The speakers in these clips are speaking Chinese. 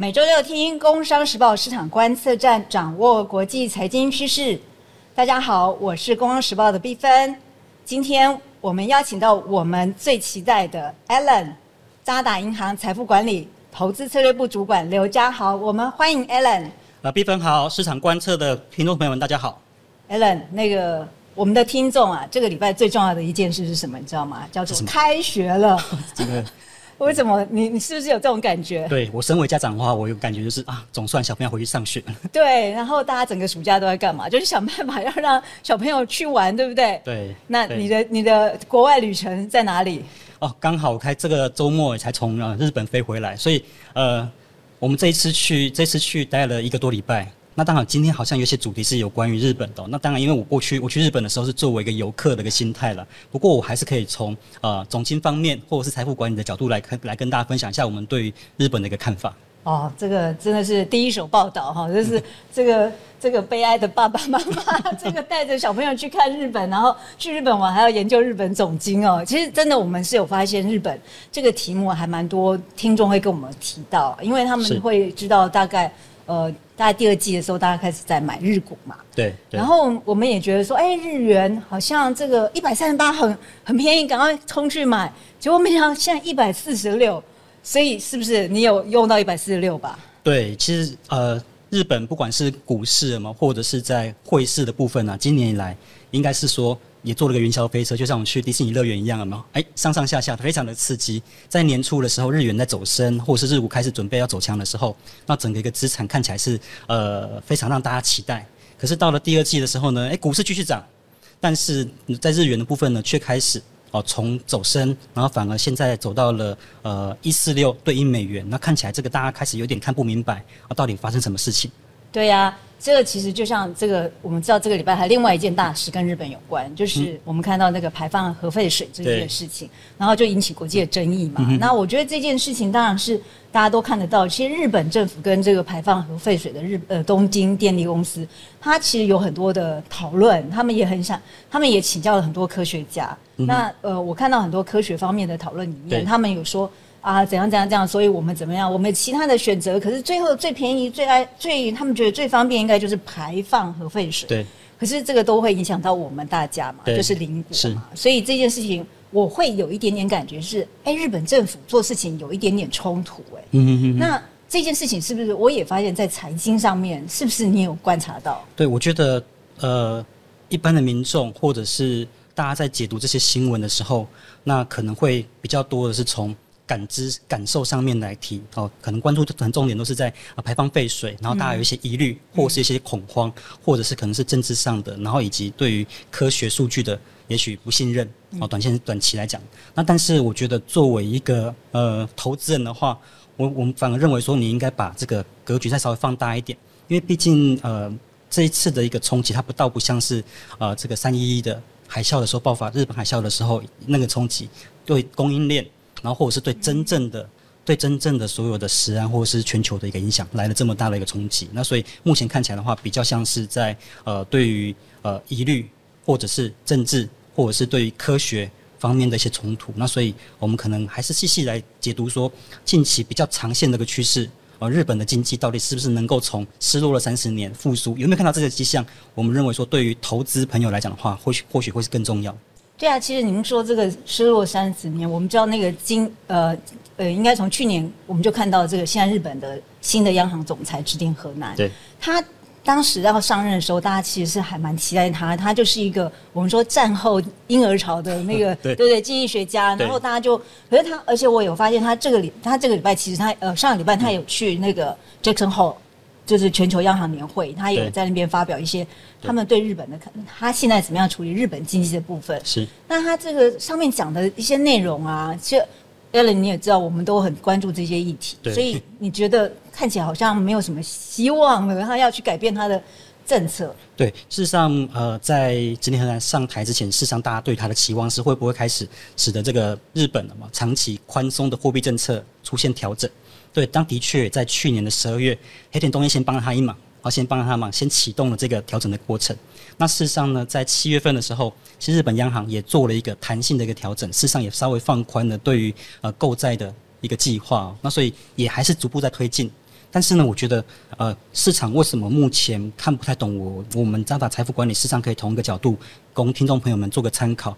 每周六听《工商时报市场观测站》，掌握国际财经趋势。大家好，我是《工商时报》的毕芬。今天我们邀请到我们最期待的 Alan，渣打银行财富管理投资策略部主管刘家豪。我们欢迎 Alan。啊，毕芬好，市场观测的听众朋友们，大家好。Alan，那个我们的听众啊，这个礼拜最重要的一件事是什么？你知道吗？叫做开学了。这个。为什么你你是不是有这种感觉？对我身为家长的话，我有感觉就是啊，总算小朋友回去上学了。对，然后大家整个暑假都在干嘛？就是想办法要让小朋友去玩，对不对？对。那你的你的国外旅程在哪里？哦，刚好开这个周末才从呃日本飞回来，所以呃，我们这一次去这次去待了一个多礼拜。那当然，今天好像有些主题是有关于日本的。那当然，因为我过去我去日本的时候是作为一个游客的一个心态了。不过，我还是可以从呃总经方面或者是财富管理的角度来跟来跟大家分享一下我们对于日本的一个看法。哦，这个真的是第一手报道哈，就是这个这个悲哀的爸爸妈妈，这个带着小朋友去看日本，然后去日本玩还要研究日本总经哦。其实真的，我们是有发现日本这个题目还蛮多听众会跟我们提到，因为他们会知道大概。呃，大概第二季的时候，大家开始在买日股嘛。对。然后我们也觉得说，哎，日元好像这个一百三十八很很便宜，赶快冲去买。结果没想到现在一百四十六，所以是不是你有用到一百四十六吧？对，其实呃，日本不管是股市嘛，或者是在汇市的部分呢，今年以来应该是说。也坐了个云霄飞车，就像我们去迪士尼乐园一样，有没有？哎，上上下下非常的刺激。在年初的时候，日元在走升，或是日股开始准备要走强的时候，那整个一个资产看起来是呃非常让大家期待。可是到了第二季的时候呢，哎，股市继续涨，但是在日元的部分呢，却开始哦从走升，然后反而现在走到了呃一四六对应美元，那看起来这个大家开始有点看不明白啊，到底发生什么事情？对呀。这个其实就像这个，我们知道这个礼拜还另外一件大事跟日本有关，就是我们看到那个排放核废水这件事情，然后就引起国际的争议嘛。那我觉得这件事情当然是大家都看得到，其实日本政府跟这个排放核废水的日呃东京电力公司，它其实有很多的讨论，他们也很想，他们也请教了很多科学家。那呃，我看到很多科学方面的讨论里面，他们有说。啊，怎样怎样怎样，所以我们怎么样？我们其他的选择，可是最后最便宜、最爱、最他们觉得最方便，应该就是排放核废水。对。可是这个都会影响到我们大家嘛，就是邻国嘛。所以这件事情，我会有一点点感觉是，哎，日本政府做事情有一点点冲突，哎。嗯嗯嗯。那这件事情是不是我也发现，在财经上面，是不是你有观察到？对，我觉得呃，一般的民众或者是大家在解读这些新闻的时候，那可能会比较多的是从。感知感受上面来提哦，可能关注很重点都是在啊排放废水，然后大家有一些疑虑，或是一些恐慌，或者是可能是政治上的，然后以及对于科学数据的也许不信任哦，短线短期来讲，那但是我觉得作为一个呃投资人的话，我我们反而认为说你应该把这个格局再稍微放大一点，因为毕竟呃这一次的一个冲击，它不倒不像是呃这个三一一的海啸的时候爆发，日本海啸的时候那个冲击对供应链。然后或者是对真正的、对真正的所有的食安或者是全球的一个影响来了这么大的一个冲击，那所以目前看起来的话，比较像是在呃对于呃疑虑或者是政治或者是对于科学方面的一些冲突，那所以我们可能还是细细来解读说近期比较长线的一个趋势，呃日本的经济到底是不是能够从失落了三十年复苏？有没有看到这个迹象？我们认为说对于投资朋友来讲的话，或许或许会是更重要。对啊，其实你们说这个失落三十年，我们知道那个今呃呃，应该从去年我们就看到这个现在日本的新的央行总裁指定河南，对，他当时要上任的时候，大家其实是还蛮期待他，他就是一个我们说战后婴儿潮的那个 对。对经济学家，然后大家就可是他，而且我有发现他这个礼他这个礼拜其实他呃上个礼拜他有去那个 Jackson Hole。就是全球央行年会，他也在那边发表一些他们对日本的看，他现在怎么样处理日本经济的部分。是，那他这个上面讲的一些内容啊，其实 Ellen 你也知道，我们都很关注这些议题，所以你觉得看起来好像没有什么希望了，他要去改变他的政策。对，事实上，呃，在今天和上台之前，事实上大家对他的期望是会不会开始使得这个日本的嘛长期宽松的货币政策出现调整。对，当的确在去年的十二月，黑田东彦先帮了他一忙，啊，先帮了他忙，先启动了这个调整的过程。那事实上呢，在七月份的时候，其实日本央行也做了一个弹性的一个调整，事实上也稍微放宽了对于呃购债的一个计划。那所以也还是逐步在推进。但是呢，我觉得呃，市场为什么目前看不太懂我？我们渣打财富管理，事实上可以同一个角度供听众朋友们做个参考。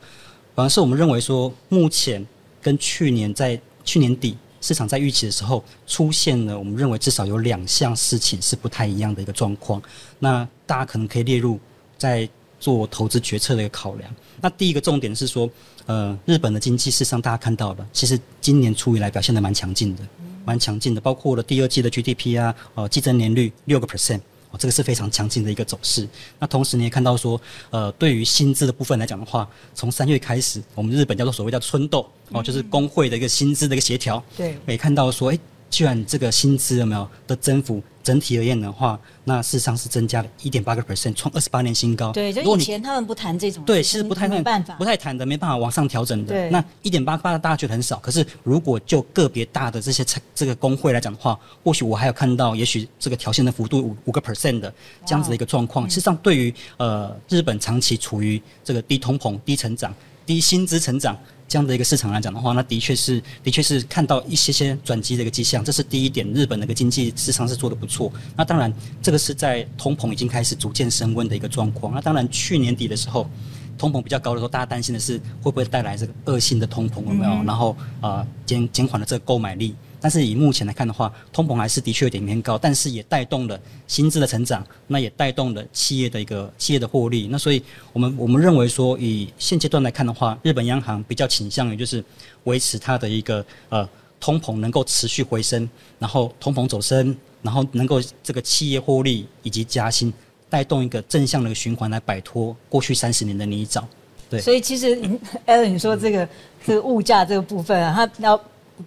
反而是我们认为说，目前跟去年在去年底市场在预期的时候，出现了我们认为至少有两项事情是不太一样的一个状况。那大家可能可以列入在做投资决策的一个考量。那第一个重点是说，呃，日本的经济事实上大家看到的，其实今年初以来表现的蛮强劲的，蛮强劲的，包括了第二季的 GDP 啊，呃，季增年率六个 percent。哦，这个是非常强劲的一个走势。那同时你也看到说，呃，对于薪资的部分来讲的话，从三月开始，我们日本叫做所谓叫春斗，哦，就是工会的一个薪资的一个协调。对，也看到说，哎。居然这个薪资有没有的增幅？整体而言的话，那事实上是增加了一点八个 percent，创二十八年新高。对，就以前他们不谈这种，对，其实不太没办法，不太谈的，没办法往上调整的。对，那一点八八大家觉得很少，可是如果就个别大的这些这个工会来讲的话，或许我还有看到，也许这个调薪的幅度五五个 percent 的这样子的一个状况。事实上，对于呃日本长期处于这个低通膨、低成长、低薪资成长。这样的一个市场来讲的话，那的确是，的确是看到一些些转机的一个迹象。这是第一点，日本的一个经济市场是做的不错。那当然，这个是在通膨已经开始逐渐升温的一个状况。那当然，去年底的时候，通膨比较高的时候，大家担心的是会不会带来这个恶性的通膨有没有？然后啊，减减缓了这个购买力。但是以目前来看的话，通膨还是的确有点偏高，但是也带动了薪资的成长，那也带动了企业的一个企业的获利。那所以我们我们认为说，以现阶段来看的话，日本央行比较倾向于就是维持它的一个呃通膨能够持续回升，然后通膨走升，然后能够这个企业获利以及加薪，带动一个正向的循环来摆脱过去三十年的泥沼。对，所以其实 Alan 你说这个这个物价这个部分啊，它要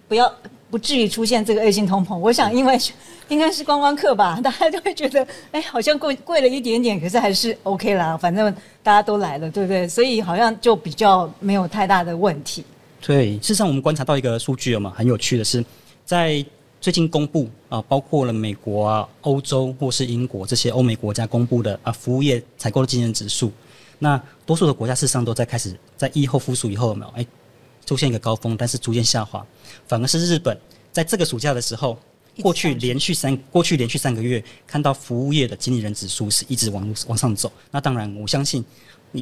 不要？不至于出现这个恶性通膨，我想因为 应该是观光客吧，大家就会觉得，哎，好像贵贵了一点点，可是还是 OK 啦，反正大家都来了，对不对？所以好像就比较没有太大的问题。对，事实上我们观察到一个数据了嘛，很有趣的是，在最近公布啊，包括了美国啊、欧洲或是英国这些欧美国家公布的啊服务业采购的经验指数，那多数的国家事实上都在开始在疫后复苏以后有没有？哎。出现一个高峰，但是逐渐下滑，反而是日本在这个暑假的时候，过去连续三过去连续三个月，看到服务业的经理人指数是一直往往上走。那当然，我相信，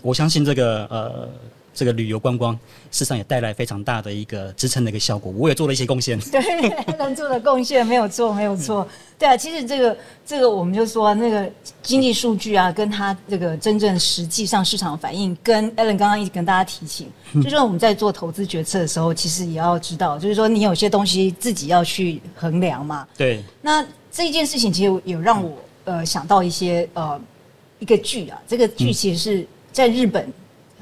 我相信这个呃。这个旅游观光，事实上也带来非常大的一个支撑的一个效果。我也做了一些贡献，对，能做的贡献没有错，没有错。对啊，其实这个这个，我们就说那个经济数据啊，跟它这个真正实际上市场反应，跟 Allen 刚刚一直跟大家提醒，就是我们在做投资决策的时候，其实也要知道，就是说你有些东西自己要去衡量嘛。对。那这一件事情其实有让我呃想到一些呃一个剧啊，这个剧其实是在日本。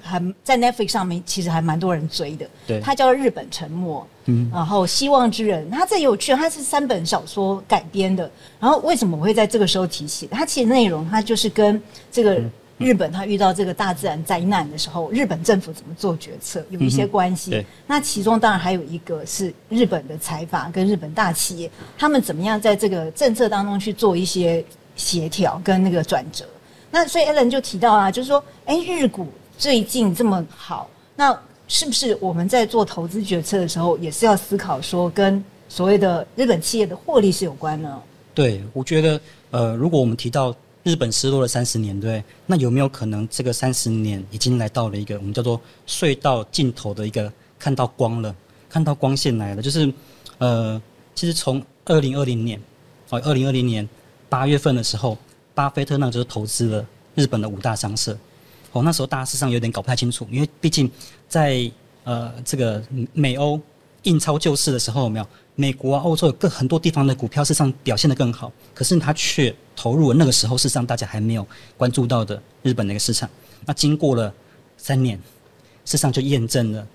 还在 Netflix 上面，其实还蛮多人追的。对，它叫《日本沉默》，嗯，然后《希望之人》，它这有趣，它是三本小说改编的。然后为什么我会在这个时候提起？它其实内容它就是跟这个日本，它遇到这个大自然灾难的时候，日本政府怎么做决策有一些关系。那其中当然还有一个是日本的财阀跟日本大企业，他们怎么样在这个政策当中去做一些协调跟那个转折。那所以 Allen 就提到啊，就是说，哎，日股。最近这么好，那是不是我们在做投资决策的时候，也是要思考说，跟所谓的日本企业的获利是有关呢？对，我觉得，呃，如果我们提到日本失落了三十年，对，那有没有可能这个三十年已经来到了一个我们叫做隧道尽头的一个看到光了，看到光线来了？就是，呃，其实从二零二零年，哦，二零二零年八月份的时候，巴菲特那就是投资了日本的五大商社。哦，那时候大家事实上有点搞不太清楚，因为毕竟在呃这个美欧印钞救市的时候，没有美国啊、欧洲有更很多地方的股票事实上表现的更好，可是他却投入了那个时候事实上大家还没有关注到的日本的一个市场。那经过了三年，事实上就验证了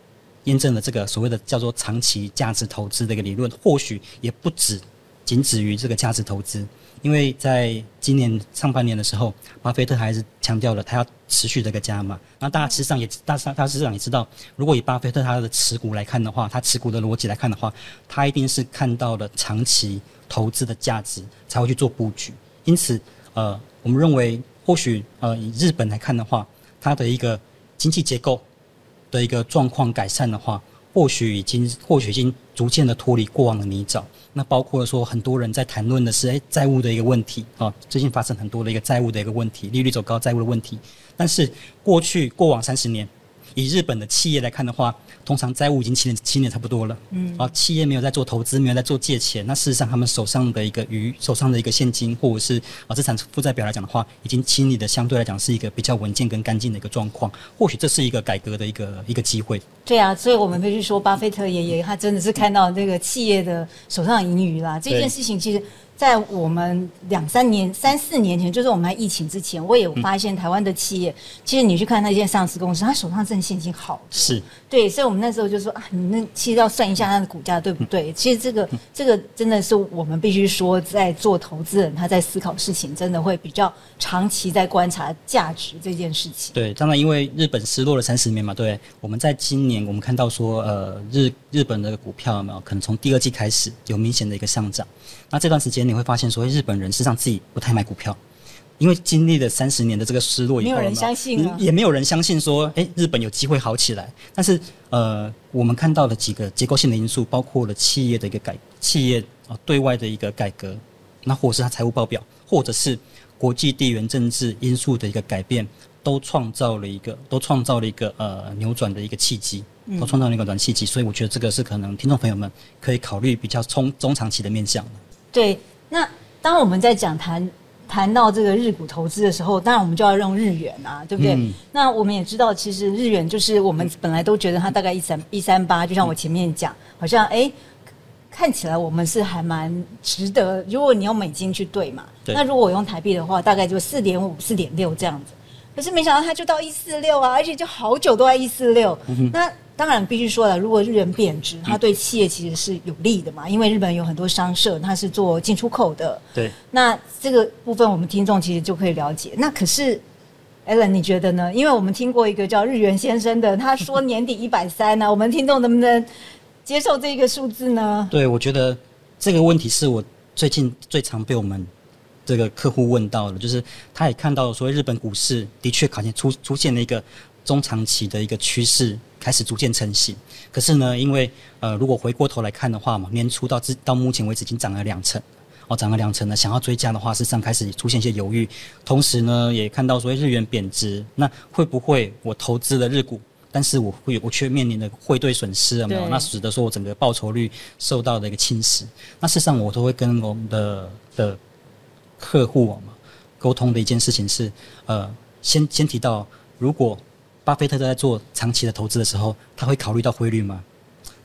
验证了这个所谓的叫做长期价值投资的一个理论，或许也不止仅止于这个价值投资。因为在今年上半年的时候，巴菲特还是强调了他要持续的一个加码。那大家实际上也，大家大实际上也知道，如果以巴菲特他的持股来看的话，他持股的逻辑来看的话，他一定是看到了长期投资的价值才会去做布局。因此，呃，我们认为或许呃以日本来看的话，它的一个经济结构的一个状况改善的话。或许已经或许已经逐渐的脱离过往的泥沼。那包括说很多人在谈论的是，哎，债务的一个问题啊，最近发生很多的一个债务的一个问题，利率走高，债务的问题。但是过去过往三十年。以日本的企业来看的话，通常债务已经七年七年差不多了。嗯，啊，企业没有在做投资，没有在做借钱，那事实上他们手上的一个余手上的一个现金或者是啊资产负债表来讲的话，已经清理的相对来讲是一个比较稳健跟干净的一个状况。或许这是一个改革的一个一个机会。对啊，所以我们必须说，巴菲特爷爷他真的是看到这个企业的手上盈余啦。这件事情其实。在我们两三年、三四年前，就是我们在疫情之前，我也有发现台湾的企业，其实你去看那些上市公司，他手上挣现金好。是，对，所以我们那时候就说啊，你那其实要算一下它的股价对不对？其实这个这个真的是我们必须说，在做投资人他在思考事情，真的会比较长期在观察价值这件事情。对，当然因为日本失落了三十年嘛，对，我们在今年我们看到说，呃，日日本的股票有没有可能从第二季开始有明显的一个上涨？那这段时间你会发现，说日本人实际上自己不太买股票，因为经历了三十年的这个失落以后，没有人相信也没有人相信说，哎，日本有机会好起来。但是，呃，我们看到了几个结构性的因素，包括了企业的一个改，企业啊对外的一个改革，那或者是它财务报表，或者是国际地缘政治因素的一个改变，都创造了一个，都创造了一个呃扭转的一个契机，都创造了一个暖契机。所以，我觉得这个是可能听众朋友们可以考虑比较中中长期的面向。对，那当我们在讲谈谈到这个日股投资的时候，当然我们就要用日元啊，对不对？那我们也知道，其实日元就是我们本来都觉得它大概一三一三八，就像我前面讲，好像哎，看起来我们是还蛮值得。如果你用美金去兑嘛，那如果我用台币的话，大概就四点五、四点六这样子。可是没想到它就到一四六啊，而且就好久都在一四六。那当然必须说了，如果日元贬值，它对企业其实是有利的嘛，因为日本有很多商社，它是做进出口的。对。那这个部分我们听众其实就可以了解。那可是，Allen，你觉得呢？因为我们听过一个叫日元先生的，他说年底 一百三呢，我们听众能不能接受这个数字呢？对，我觉得这个问题是我最近最常被我们这个客户问到的，就是他也看到说日本股市的确考现出出现了一个。中长期的一个趋势开始逐渐成型，可是呢，因为呃，如果回过头来看的话嘛，年初到至到目前为止已经涨了两成，哦，涨了两成呢，想要追加的话，事实上开始出现一些犹豫。同时呢，也看到说日元贬值，那会不会我投资了日股，但是我会我却面临的汇兑损失了没有？那使得说我整个报酬率受到的一个侵蚀。那事实上，我都会跟我们的的客户嘛沟通的一件事情是，呃，先先提到如果。巴菲特在做长期的投资的时候，他会考虑到汇率吗？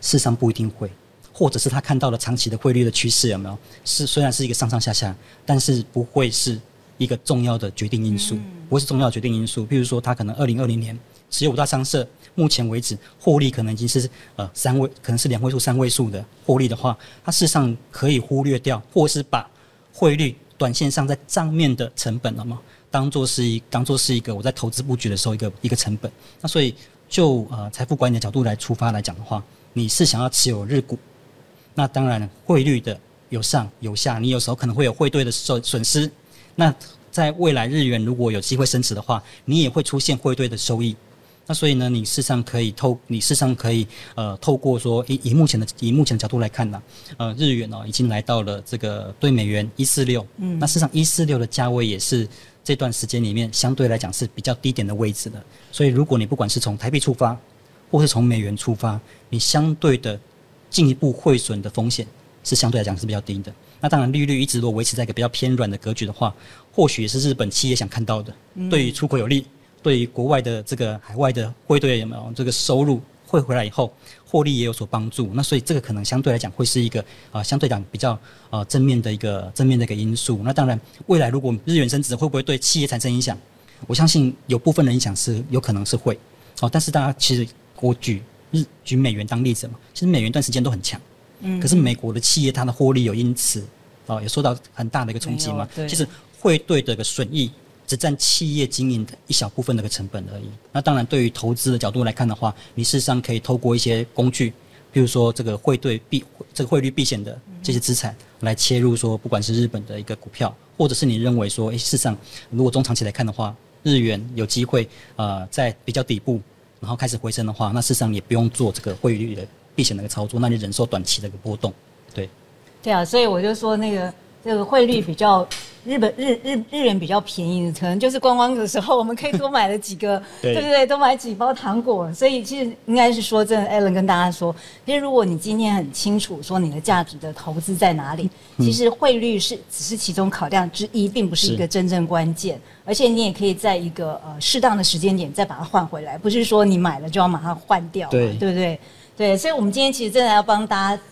事实上不一定会，或者是他看到了长期的汇率的趋势有没有？是虽然是一个上上下下，但是不会是一个重要的决定因素，不会是重要的决定因素。比如说，他可能二零二零年持有五大商社，目前为止获利可能已经是呃三位，可能是两位数、三位数的获利的话，他事实上可以忽略掉，或是把汇率短线上在账面的成本了吗？当做是一当做是一个我在投资布局的时候一个一个成本，那所以就呃财富管理的角度来出发来讲的话，你是想要持有日股，那当然汇率的有上有下，你有时候可能会有汇兑的损损失。那在未来日元如果有机会升值的话，你也会出现汇兑的收益。那所以呢，你事实上可以透，你事实上可以呃透过说以以目前的以目前的角度来看呢，呃日元哦已经来到了这个对美元一四六，嗯，那事实上一四六的价位也是。这段时间里面，相对来讲是比较低点的位置的。所以，如果你不管是从台币出发，或是从美元出发，你相对的进一步汇损的风险是相对来讲是比较低的。那当然，利率一直如果维持在一个比较偏软的格局的话，或许也是日本企业想看到的，对于出口有利，对于国外的这个海外的汇兑有没有这个收入。汇回来以后，获利也有所帮助。那所以这个可能相对来讲会是一个啊，相对讲比较啊正面的一个正面的一个因素。那当然，未来如果日元升值，会不会对企业产生影响？我相信有部分的影响是有可能是会。哦，但是大家其实我举日举美元当例子嘛，其实美元一段时间都很强。嗯。可是美国的企业它的获利有因此哦也受到很大的一个冲击嘛？其实汇兑的一个损益。只占企业经营的一小部分的个成本而已。那当然，对于投资的角度来看的话，你事实上可以透过一些工具，比如说这个汇兑避这个汇率避险的这些资产来切入，说不管是日本的一个股票，或者是你认为说，诶，事实上如果中长期来看的话，日元有机会呃在比较底部，然后开始回升的话，那事实上也不用做这个汇率的避险的一个操作，那你忍受短期的一个波动。对，对啊，所以我就说那个这个汇率比较日本日日日元比较便宜，可能就是观光的时候我们可以多买了几个，对对不对？多买几包糖果。所以其实应该是说，真的 Alan 跟大家说，其实如果你今天很清楚说你的价值的投资在哪里，其实汇率是只是其中考量之一，并不是一个真正关键。而且你也可以在一个呃适当的时间点再把它换回来，不是说你买了就要马上换掉嘛，对对不对？对，所以我们今天其实真的要帮大家。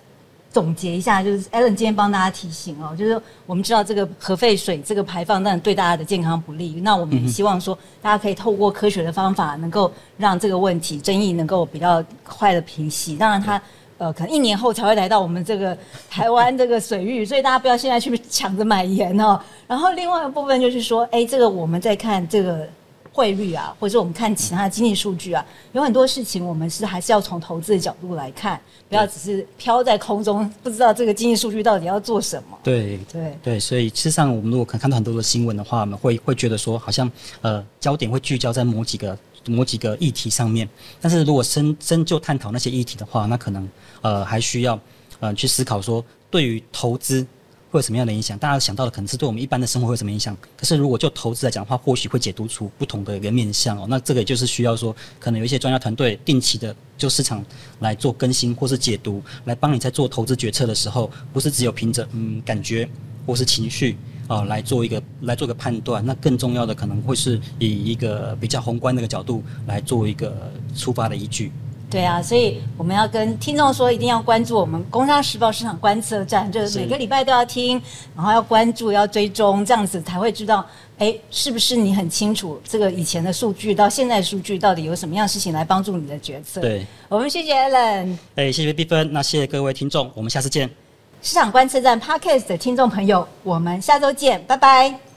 总结一下，就是 Alan 今天帮大家提醒哦，就是我们知道这个核废水这个排放，当然对大家的健康不利。那我们也希望说，大家可以透过科学的方法，能够让这个问题争议能够比较快的平息。当然，它呃可能一年后才会来到我们这个台湾这个水域，所以大家不要现在去抢着买盐哦。然后另外一个部分就是说，哎，这个我们在看这个。汇率啊，或者我们看其他的经济数据啊，有很多事情我们是还是要从投资的角度来看，不要只是飘在空中，不知道这个经济数据到底要做什么。对对对，所以事实上，我们如果可看到很多的新闻的话，我们会会觉得说，好像呃焦点会聚焦在某几个某几个议题上面，但是如果深深就探讨那些议题的话，那可能呃还需要呃去思考说，对于投资。会有什么样的影响？大家想到的可能是对我们一般的生活会有什么影响？可是如果就投资来讲的话，或许会解读出不同的一个面向哦。那这个就是需要说，可能有一些专家团队定期的就市场来做更新或是解读，来帮你在做投资决策的时候，不是只有凭着嗯感觉或是情绪啊来做一个来做个判断。那更重要的可能会是以一个比较宏观的一个角度来做一个出发的依据。对啊，所以我们要跟听众说，一定要关注我们《工商时报》市场观测站，就是每个礼拜都要听，然后要关注、要追踪，这样子才会知道，哎，是不是你很清楚这个以前的数据到现在的数据到底有什么样事情来帮助你的决策？对，我们谢谢 Allen，哎，谢谢碧芬，那谢谢各位听众，我们下次见。市场观测站 Podcast 的听众朋友，我们下周见，拜拜。